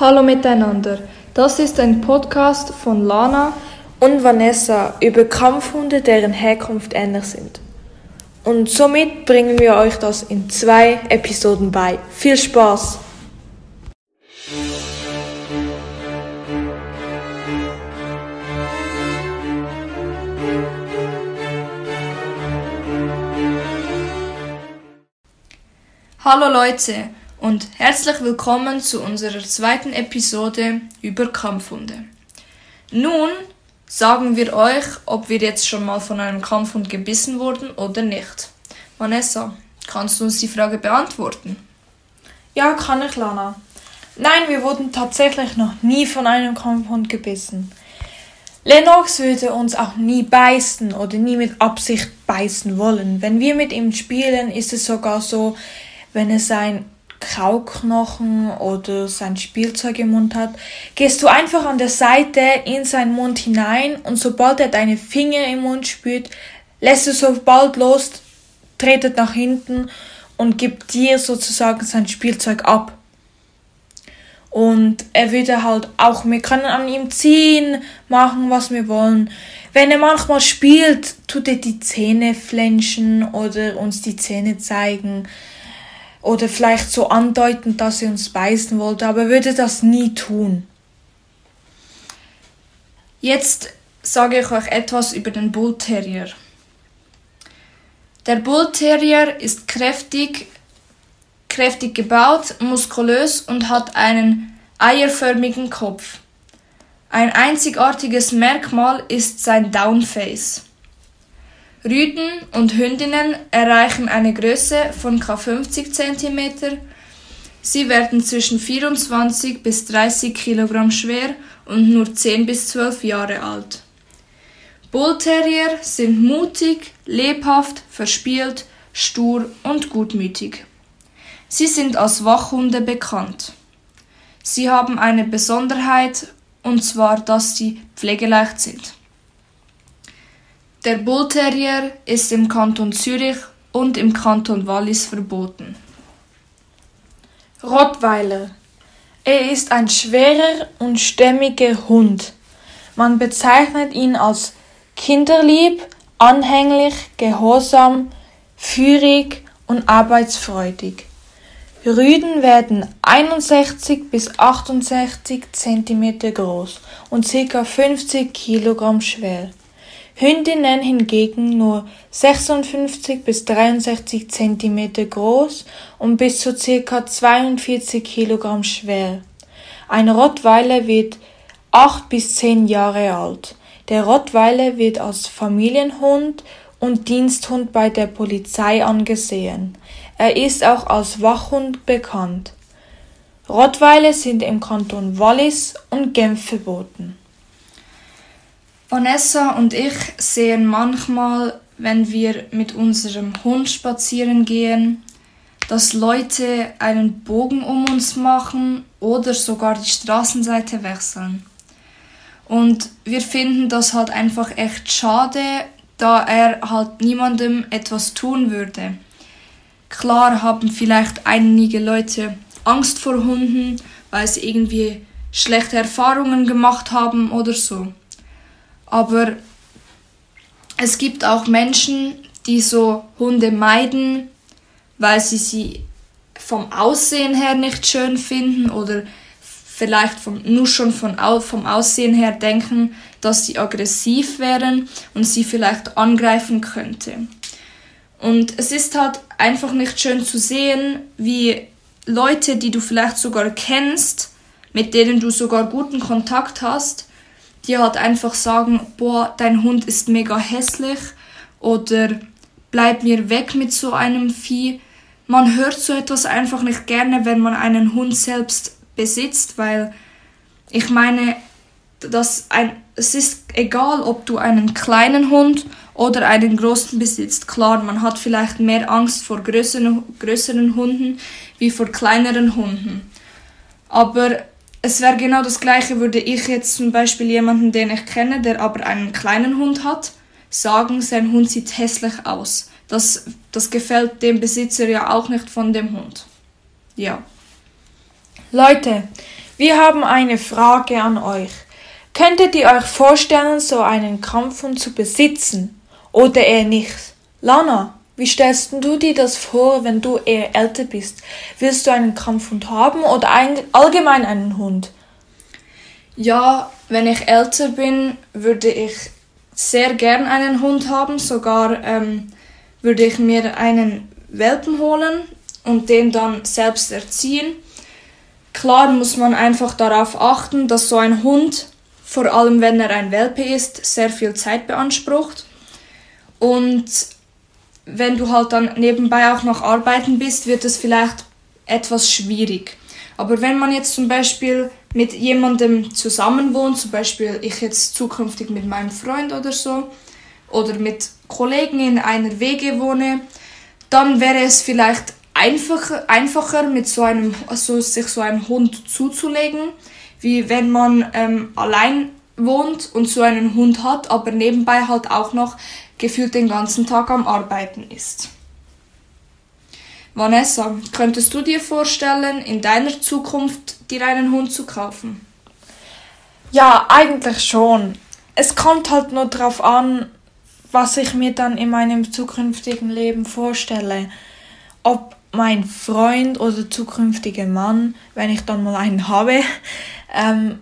Hallo miteinander. Das ist ein Podcast von Lana und Vanessa über Kampfhunde, deren Herkunft ähnlich sind. Und somit bringen wir euch das in zwei Episoden bei. Viel Spaß! Hallo Leute und herzlich willkommen zu unserer zweiten Episode über Kampfhunde. Nun sagen wir euch, ob wir jetzt schon mal von einem Kampfhund gebissen wurden oder nicht. Vanessa, kannst du uns die Frage beantworten? Ja, kann ich, Lana. Nein, wir wurden tatsächlich noch nie von einem Kampfhund gebissen. Lennox würde uns auch nie beißen oder nie mit Absicht beißen wollen. Wenn wir mit ihm spielen, ist es sogar so, wenn er sein Kauknochen oder sein Spielzeug im Mund hat, gehst du einfach an der Seite in seinen Mund hinein und sobald er deine Finger im Mund spürt, lässt du sobald los, tretet nach hinten und gibt dir sozusagen sein Spielzeug ab. Und er würde halt auch, wir können an ihm ziehen, machen, was wir wollen. Wenn er manchmal spielt, tut er die Zähne flenschen oder uns die Zähne zeigen oder vielleicht so andeuten, dass er uns beißen wollte, aber er würde das nie tun. Jetzt sage ich euch etwas über den Bull Terrier. Der Bull Terrier ist kräftig, kräftig gebaut, muskulös und hat einen eierförmigen Kopf. Ein einzigartiges Merkmal ist sein Downface. Rüden und Hündinnen erreichen eine Größe von ca. 50 cm. Sie werden zwischen 24 bis 30 kg schwer und nur 10 bis 12 Jahre alt. Bullterrier sind mutig, lebhaft, verspielt, stur und gutmütig. Sie sind als Wachhunde bekannt. Sie haben eine Besonderheit, und zwar, dass sie pflegeleicht sind. Der Bullterrier ist im Kanton Zürich und im Kanton Wallis verboten. Rottweiler. Er ist ein schwerer und stämmiger Hund. Man bezeichnet ihn als kinderlieb, anhänglich, gehorsam, führig und arbeitsfreudig. Rüden werden 61 bis 68 cm groß und ca. 50 kg schwer. Hündinnen hingegen nur 56 bis 63 Zentimeter groß und bis zu ca. 42 Kilogramm schwer. Ein Rottweiler wird 8 bis 10 Jahre alt. Der Rottweiler wird als Familienhund und Diensthund bei der Polizei angesehen. Er ist auch als Wachhund bekannt. Rottweiler sind im Kanton Wallis und Genf verboten. Vanessa und ich sehen manchmal, wenn wir mit unserem Hund spazieren gehen, dass Leute einen Bogen um uns machen oder sogar die Straßenseite wechseln. Und wir finden das halt einfach echt schade, da er halt niemandem etwas tun würde. Klar haben vielleicht einige Leute Angst vor Hunden, weil sie irgendwie schlechte Erfahrungen gemacht haben oder so. Aber es gibt auch Menschen, die so Hunde meiden, weil sie sie vom Aussehen her nicht schön finden oder vielleicht vom, nur schon von, vom Aussehen her denken, dass sie aggressiv wären und sie vielleicht angreifen könnte. Und es ist halt einfach nicht schön zu sehen, wie Leute, die du vielleicht sogar kennst, mit denen du sogar guten Kontakt hast, die halt einfach sagen, boah, dein Hund ist mega hässlich oder bleib mir weg mit so einem Vieh. Man hört so etwas einfach nicht gerne, wenn man einen Hund selbst besitzt, weil ich meine, dass ein, es ist egal, ob du einen kleinen Hund oder einen großen besitzt. Klar, man hat vielleicht mehr Angst vor größeren, größeren Hunden wie vor kleineren Hunden. Aber es wäre genau das gleiche, würde ich jetzt zum Beispiel jemanden, den ich kenne, der aber einen kleinen Hund hat, sagen, sein Hund sieht hässlich aus. Das, das gefällt dem Besitzer ja auch nicht von dem Hund. Ja. Leute, Wir haben eine Frage an euch. Könntet ihr euch vorstellen, so einen Kampfhund zu besitzen? Oder eher nicht? Lana, wie stellst du dir das vor, wenn du eher älter bist? Willst du einen Kampfhund haben oder ein, allgemein einen Hund? Ja, wenn ich älter bin, würde ich sehr gern einen Hund haben. Sogar ähm, würde ich mir einen Welpen holen und den dann selbst erziehen. Klar muss man einfach darauf achten, dass so ein Hund, vor allem wenn er ein Welpe ist, sehr viel Zeit beansprucht. Und wenn du halt dann nebenbei auch noch arbeiten bist, wird es vielleicht etwas schwierig. Aber wenn man jetzt zum Beispiel mit jemandem zusammenwohnt, zum Beispiel ich jetzt zukünftig mit meinem Freund oder so, oder mit Kollegen in einer WG wohne, dann wäre es vielleicht einfacher, einfacher mit so einem, also sich so einen Hund zuzulegen, wie wenn man ähm, allein wohnt und so einen Hund hat, aber nebenbei halt auch noch gefühlt den ganzen Tag am Arbeiten ist. Vanessa, könntest du dir vorstellen, in deiner Zukunft dir einen Hund zu kaufen? Ja, eigentlich schon. Es kommt halt nur darauf an, was ich mir dann in meinem zukünftigen Leben vorstelle. Ob mein Freund oder zukünftiger Mann, wenn ich dann mal einen habe, ähm,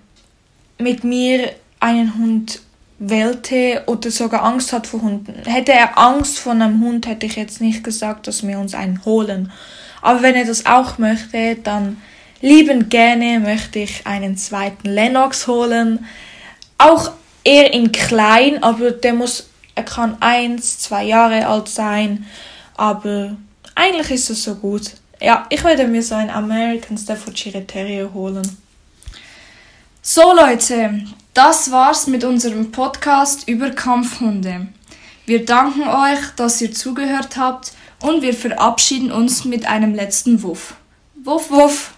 mit mir einen Hund wählte oder sogar Angst hat vor Hunden. Hätte er Angst vor einem Hund, hätte ich jetzt nicht gesagt, dass wir uns einen holen. Aber wenn er das auch möchte, dann liebend gerne möchte ich einen zweiten Lennox holen. Auch eher in klein, aber der muss, er kann eins, zwei Jahre alt sein, aber eigentlich ist es so gut. Ja, ich werde mir so einen American Staffordshire Terrier holen. So Leute, das war's mit unserem Podcast über Kampfhunde. Wir danken euch, dass ihr zugehört habt und wir verabschieden uns mit einem letzten Wuff. Wuff, wuff!